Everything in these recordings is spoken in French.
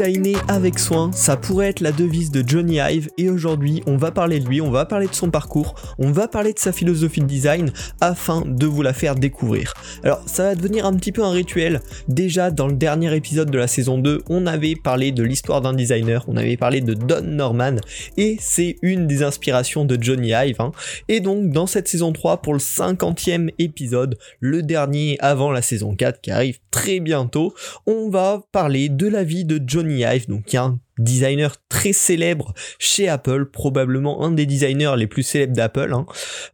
Designer avec soin, ça pourrait être la devise de Johnny Ive et aujourd'hui on va parler de lui, on va parler de son parcours, on va parler de sa philosophie de design afin de vous la faire découvrir. Alors ça va devenir un petit peu un rituel. Déjà dans le dernier épisode de la saison 2, on avait parlé de l'histoire d'un designer, on avait parlé de Don Norman et c'est une des inspirations de Johnny Ive. hein. Et donc dans cette saison 3 pour le 50e épisode, le dernier avant la saison 4 qui arrive très bientôt, on va parler de la vie de Johnny Ive, donc qui designer très célèbre chez Apple, probablement un des designers les plus célèbres d'Apple. hein.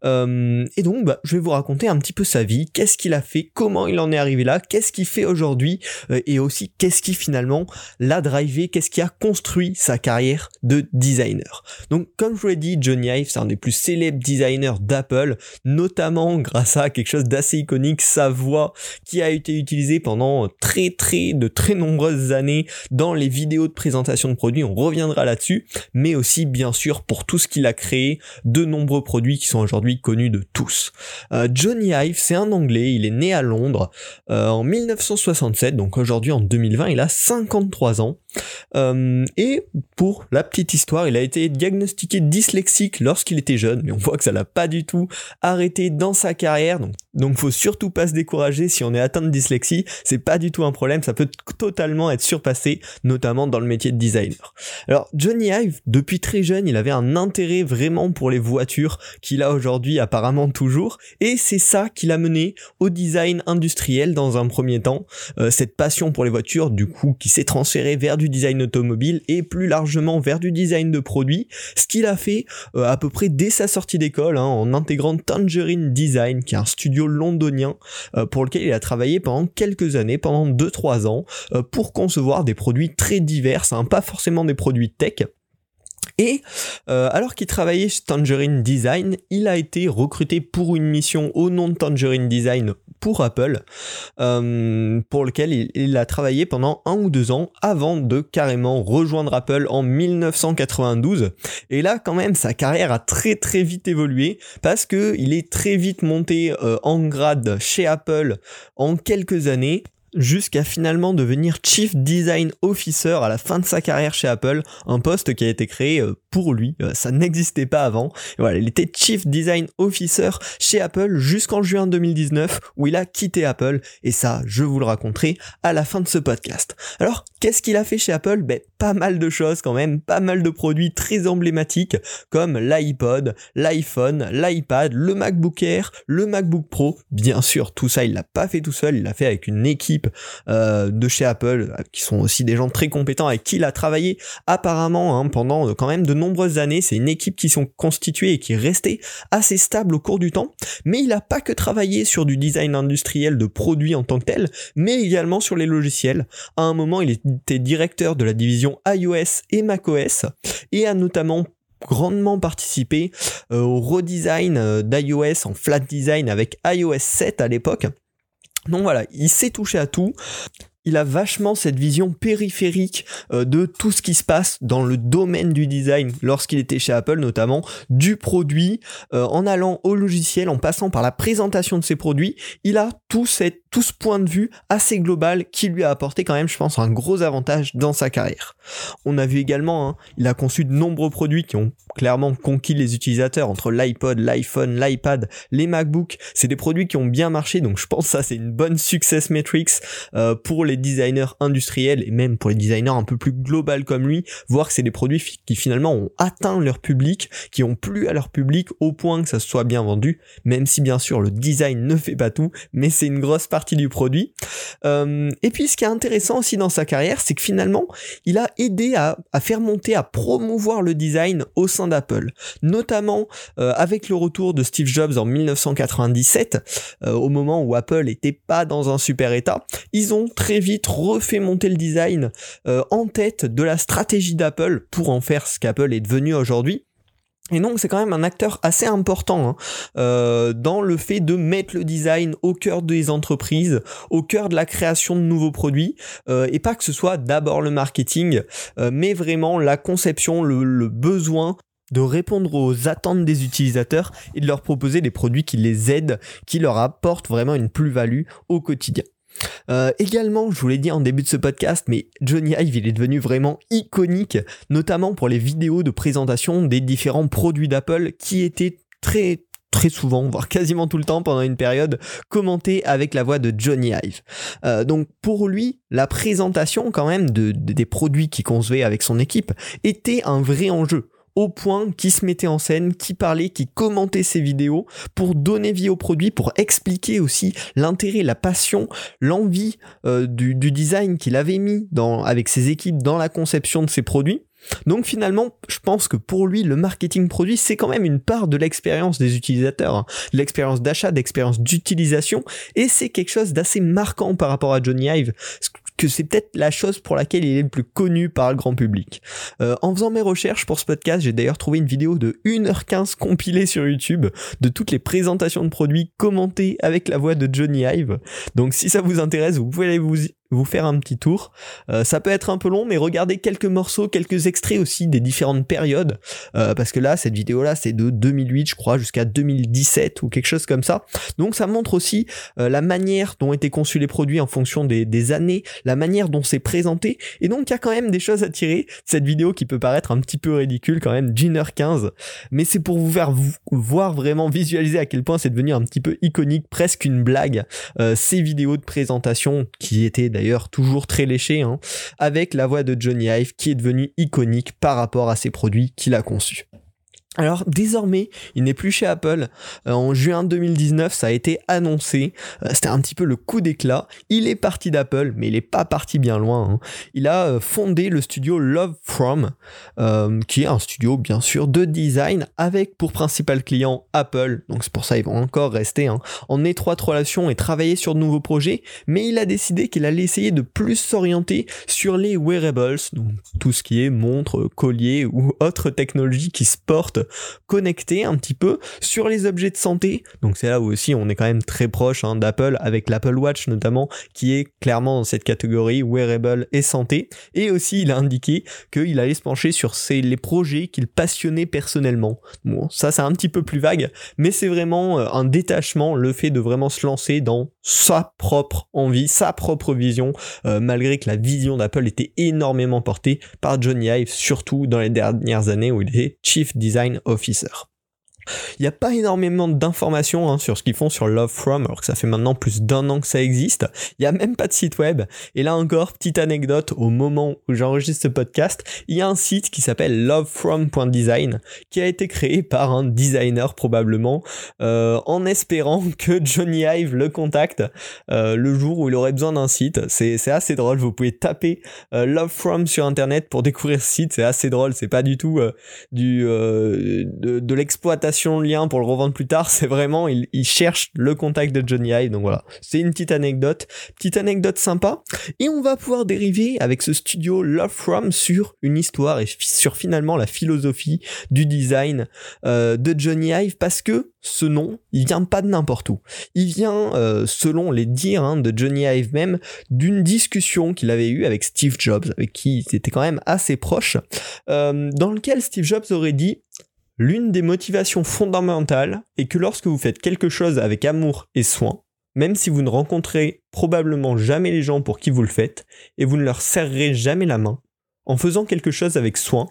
Euh, et donc, bah, je vais vous raconter un petit peu sa vie, qu'est-ce qu'il a fait, comment il en est arrivé là, qu'est-ce qu'il fait aujourd'hui, euh, et aussi qu'est-ce qui finalement l'a drivé, qu'est-ce qui a construit sa carrière de designer. Donc, comme je vous l'ai dit, Johnny Ive, c'est un des plus célèbres designers d'Apple, notamment grâce à quelque chose d'assez iconique, sa voix qui a été utilisée pendant très très de très nombreuses années dans les vidéos de présentation de produits, on reviendra là-dessus, mais aussi bien sûr pour tout ce qu'il a créé, de nombreux produits qui sont aujourd'hui connus de tous. Euh, Johnny Ive, c'est un Anglais, il est né à Londres euh, en 1967, donc aujourd'hui en 2020, il a 53 ans. Euh, et pour la petite histoire, il a été diagnostiqué dyslexique lorsqu'il était jeune, mais on voit que ça l'a pas du tout arrêté dans sa carrière. Donc, donc faut surtout pas se décourager si on est atteint de dyslexie, c'est pas du tout un problème, ça peut totalement être surpassé, notamment dans le métier de designer. Alors Johnny Ive, depuis très jeune, il avait un intérêt vraiment pour les voitures qu'il a aujourd'hui apparemment toujours, et c'est ça qui l'a mené au design industriel dans un premier temps. Euh, cette passion pour les voitures, du coup, qui s'est transférée vers du design automobile et plus largement vers du design de produits, ce qu'il a fait euh, à peu près dès sa sortie d'école, hein, en intégrant Tangerine Design, qui est un studio londonien euh, pour lequel il a travaillé pendant quelques années, pendant 2-3 ans, euh, pour concevoir des produits très divers, hein, pas forcément des produits tech. Et alors qu'il travaillait chez Tangerine Design, il a été recruté pour une mission au nom de Tangerine Design pour Apple, euh, pour lequel il, a travaillé pendant un ou deux ans avant de carrément rejoindre Apple en 1992. Et là, quand même, sa carrière a très très vite évolué parce que il est très vite monté euh, en grade chez Apple en quelques années jusqu'à finalement devenir Chief Design Officer à la fin de sa carrière chez Apple, un poste qui a été créé euh, pour lui, euh, ça n'existait pas avant. Voilà, il était Chief Design Officer chez Apple jusqu'en juin 2019 où il a quitté Apple et ça, je vous le raconterai à la fin de ce podcast. Alors, qu'est-ce qu'il a fait chez Apple? Ben, pas mal de choses quand même, pas mal de produits très emblématiques comme l'iPod, l'iPhone, l'iPad, le MacBook Air, le MacBook Pro. Bien sûr, tout ça, il l'a pas fait tout seul, il l'a fait avec une équipe euh, de chez Apple, euh, qui sont aussi des gens très compétents avec qui il a travaillé apparemment hein, pendant euh, quand même de nombreuses années. C'est une équipe qui sont constituées et qui est restée assez stable au cours du temps. Mais il a pas que travaillé sur du design industriel de produits en tant que tel, mais également sur les logiciels. À un moment, il était directeur de la division iOS et macOS et a notamment grandement participé euh, au redesign euh, d'iOS en flat design avec iOS 7 à l'époque. Donc voilà, il s'est touché à tout. Il a vachement cette vision périphérique euh, de tout ce qui se passe dans le domaine du design lorsqu'il était chez Apple notamment, du produit, euh, en allant au logiciel, en passant par la présentation de ses produits. Il a tout, tout ce point de vue assez global qui lui a apporté quand même, je pense, un gros avantage dans sa carrière. On a vu également, hein, il a conçu de nombreux produits qui ont clairement conquis les utilisateurs entre l'iPod, l'iPhone, l'iPad, les MacBooks. C'est des produits qui ont bien marché, donc je pense que ça c'est une bonne success metrics euh, pour les designers industriels et même pour les designers un peu plus global comme lui, voir que c'est des produits qui finalement ont atteint leur public, qui ont plu à leur public au point que ça soit bien vendu, même si bien sûr le design ne fait pas tout, mais c'est une grosse partie du produit. Euh, et puis ce qui est intéressant aussi dans sa carrière, c'est que finalement, il a aidé à, faire monter, à promouvoir le design au sein d'Apple, notamment euh, avec le retour de Steve Jobs en 1997, euh, au moment où Apple était pas dans un super état, ils ont très vite refait monter le design euh, en tête de la stratégie d'Apple pour en faire ce qu'Apple est devenu aujourd'hui. Et donc c'est quand même un acteur assez important hein, euh, dans le fait de mettre le design au cœur des entreprises, au cœur de la création de nouveaux produits, euh, et pas que ce soit d'abord le marketing, mais vraiment la conception, le besoin de répondre aux attentes des utilisateurs et de leur proposer des produits qui les aident, qui leur apportent vraiment une plus-value au quotidien. Euh, également, je vous l'ai dit en début de ce podcast, mais Johnny Ive, il est devenu vraiment iconique, notamment pour les vidéos de présentation des différents produits d'Apple qui étaient très très souvent, voire quasiment tout le temps pendant une période, commenté avec la voix de Johnny Ive. Euh, donc pour lui, la présentation quand même de, des produits qu'il concevait avec son équipe était un vrai enjeu au point qui se mettait en scène, qui parlait, qui commentait ses vidéos pour donner vie au produit, pour expliquer aussi l'intérêt, la passion, l'envie euh, du, design qu'il avait mis dans, avec ses équipes dans la conception de ses produits. Donc finalement, je pense que pour lui, le marketing produit, c'est quand même une part de l'expérience des utilisateurs, hein. l'expérience d'achat, d'expérience d'utilisation, et c'est quelque chose d'assez marquant par rapport à Johnny Ive que c'est peut-être la chose pour laquelle il est le plus connu par le grand public. Euh, en faisant mes recherches pour ce podcast, j'ai d'ailleurs trouvé une vidéo de 1h15 compilée sur YouTube de toutes les présentations de produits commentées avec la voix de Johnny Ive. Donc si ça vous intéresse, vous pouvez aller vous vous faire un petit tour. Euh, ça peut être un peu long, mais regardez quelques morceaux, quelques extraits aussi des différentes périodes, euh, parce que là, cette vidéo-là, c'est de 2008, je crois, jusqu'à 2017 ou quelque chose comme ça. Donc ça montre aussi euh, la manière dont étaient conçus les produits en fonction des, années, la manière dont c'est présenté, et donc il y a quand même des choses à tirer. Cette vidéo qui peut paraître un petit peu ridicule quand même, d'une heure 15, mais c'est pour vous faire voir vraiment visualiser à quel point c'est devenu un petit peu iconique, presque une blague, ces vidéos de présentation qui étaient d'ailleurs toujours très léché, hein, avec la voix de Johnny Ive qui est devenue iconique par rapport à ses produits qu'il a conçus. Alors désormais, il n'est plus chez Apple. Euh, en juin 2019, ça a été annoncé. Euh, c'était un petit peu le coup d'éclat. Il est parti d'Apple, mais il n'est pas parti bien loin. Hein. Il a euh, fondé le studio Love From, qui est un studio bien sûr de design avec pour principal client Apple. Donc c'est pour ça qu'ils vont encore rester hein, en étroite relation et travailler sur de nouveaux projets. Mais il a décidé qu'il allait essayer de plus s'orienter sur les wearables, donc tout ce qui est montre, collier ou autres technologies qui se portent connecté un petit peu sur les objets de santé. Donc c'est là où aussi on est quand même très proche hein, d'Apple avec l'Apple Watch notamment qui est clairement dans cette catégorie wearable et santé. Et aussi il a indiqué qu'il allait se pencher sur les projets qu'il passionnait personnellement. Bon, ça c'est un petit peu plus vague, mais c'est vraiment euh, un détachement, le fait de vraiment se lancer dans sa propre envie, sa propre vision, euh, malgré que la vision d'Apple était énormément portée par Johnny Ive, surtout dans les dernières années où il était Chief Design Officer. Il n'y a pas énormément d'informations hein, sur ce qu'ils font sur Love From, alors que ça fait maintenant plus d'un an que ça existe. Il n'y a même pas de site web. Et là encore, petite anecdote, au moment où j'enregistre ce podcast, il y a un site qui s'appelle lovefrom.design, qui a été créé par un designer probablement, euh, en espérant que Johnny Ive le contacte euh, le jour où il aurait besoin d'un site. C'est assez drôle, vous pouvez taper euh, Love From sur internet pour découvrir ce site, c'est assez drôle, c'est pas du tout de l'exploitation lien pour le revendre plus tard, c'est vraiment, il, cherche le contact de Johnny Ive. Donc voilà, c'est une petite anecdote, petite anecdote sympa. Et on va pouvoir dériver avec ce studio Love From sur une histoire et sur finalement la philosophie du design euh, de Johnny Ive parce que ce nom, il vient pas de n'importe où. Il vient, euh, selon les dires hein, de Johnny Ive même, d'une discussion qu'il avait eue avec Steve Jobs, avec qui il était quand même assez proche, euh, dans lequel Steve Jobs aurait dit L'une des motivations fondamentales est que lorsque vous faites quelque chose avec amour et soin, même si vous ne rencontrez probablement jamais les gens pour qui vous le faites, et vous ne leur serrerez jamais la main, en faisant quelque chose avec soin,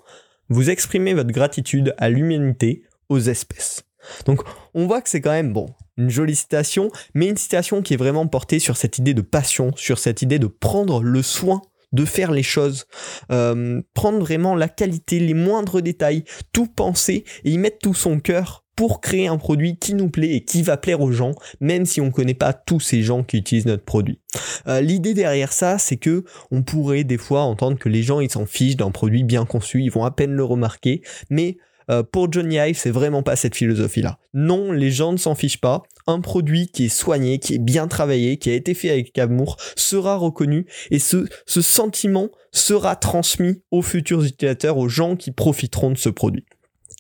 vous exprimez votre gratitude à l'humanité, aux espèces. Donc on voit que c'est quand même bon, une jolie citation, mais une citation qui est vraiment portée sur cette idée de passion, sur cette idée de prendre le soin de faire les choses, euh, prendre vraiment la qualité, les moindres détails, tout penser et y mettre tout son cœur pour créer un produit qui nous plaît et qui va plaire aux gens, même si on ne connaît pas tous ces gens qui utilisent notre produit. Euh, l'idée derrière ça, c'est que on pourrait des fois entendre que les gens ils s'en fichent d'un produit bien conçu, ils vont à peine le remarquer, mais euh, pour Johnny Ive, c'est vraiment pas cette philosophie-là. Non, les gens ne s'en fichent pas. Un produit qui est soigné, qui est bien travaillé, qui a été fait avec amour, sera reconnu et ce, sentiment sera transmis aux futurs utilisateurs, aux gens qui profiteront de ce produit.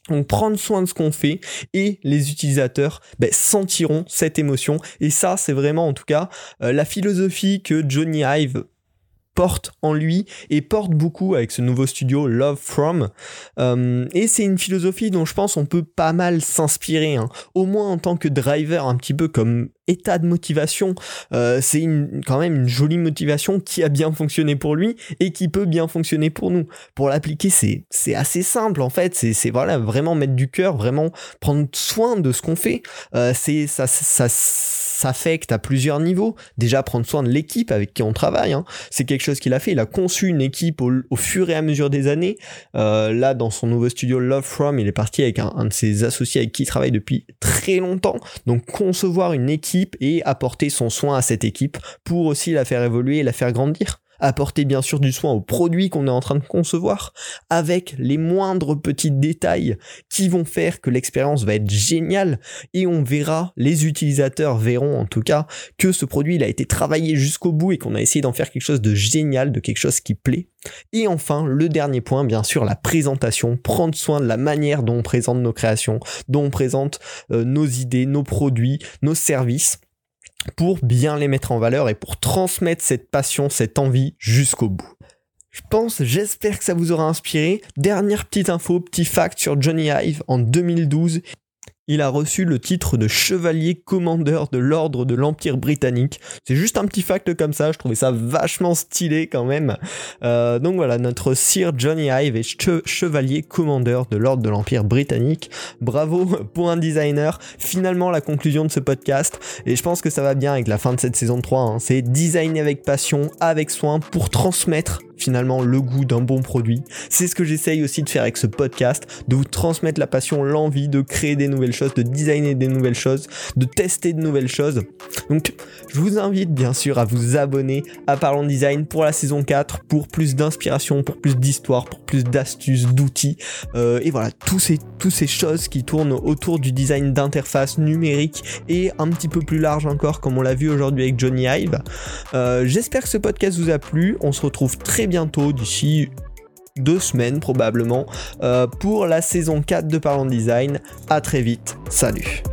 Donc prendre soin de ce qu'on fait et les utilisateurs ben, sentiront cette émotion et ça c'est vraiment en tout cas euh, la philosophie que Johnny Ive porte en lui et porte beaucoup avec ce nouveau studio Love From. Euh, et c'est une philosophie dont je pense on peut pas mal s'inspirer, hein. au moins en tant que driver, un petit peu comme état de motivation. Euh, c'est quand même une jolie motivation qui a bien fonctionné pour lui et qui peut bien fonctionner pour nous. Pour l'appliquer, c'est assez simple en fait. C'est voilà vraiment mettre du cœur, vraiment prendre soin de ce qu'on fait. Euh, ça ça s'affecte à plusieurs niveaux. Déjà prendre soin de l'équipe avec qui on travaille. Hein. C'est quelque chose qu'il a fait. Il a conçu une équipe au, fur et à mesure des années. Euh, là, dans son nouveau studio Love From, il est parti avec un de ses associés avec qui il travaille depuis très longtemps. Donc concevoir une équipe et apporter son soin à cette équipe pour aussi la faire évoluer et la faire grandir apporter bien sûr du soin aux produits qu'on est en train de concevoir, avec les moindres petits détails qui vont faire que l'expérience va être géniale. Et on verra, les utilisateurs verront en tout cas que ce produit il a été travaillé jusqu'au bout et qu'on a essayé d'en faire quelque chose de génial, de quelque chose qui plaît. Et enfin, le dernier point, bien sûr, la présentation, prendre soin de la manière dont on présente nos créations, dont on présente euh, nos idées, nos produits, nos services pour bien les mettre en valeur et pour transmettre cette passion, cette envie jusqu'au bout. Je pense, j'espère que ça vous aura inspiré. Dernière petite info, petit fact sur Johnny Hive en 2012 il a reçu le titre de chevalier commandeur de l'ordre de l'Empire britannique. C'est juste un petit fact comme ça, je trouvais ça vachement stylé quand même. Euh, donc voilà, notre Sir Johnny Hive est chevalier commandeur de l'ordre de l'Empire britannique. Bravo pour un designer. Finalement la conclusion de ce podcast, et je pense que ça va bien avec la fin de cette saison 3, hein. c'est designer avec passion, avec soin, pour transmettre finalement le goût d'un bon produit. C'est ce que j'essaye aussi de faire avec ce podcast, de vous transmettre la passion, l'envie de créer des nouvelles choses, de designer des nouvelles choses, de tester de nouvelles choses. Donc je vous invite bien sûr à vous abonner à Parlons Design pour la saison 4, pour plus d'inspiration, pour plus d'histoire, pour plus d'astuces, d'outils. Euh, et voilà, ces, toutes ces choses qui tournent autour du design d'interface numérique et un petit peu plus large encore comme on l'a vu aujourd'hui avec Johnny Hive. Euh, j'espère que ce podcast vous a plu. On se retrouve bientôt, d'ici deux semaines probablement, euh, pour la saison 4 de Parlons Design. À très vite, salut.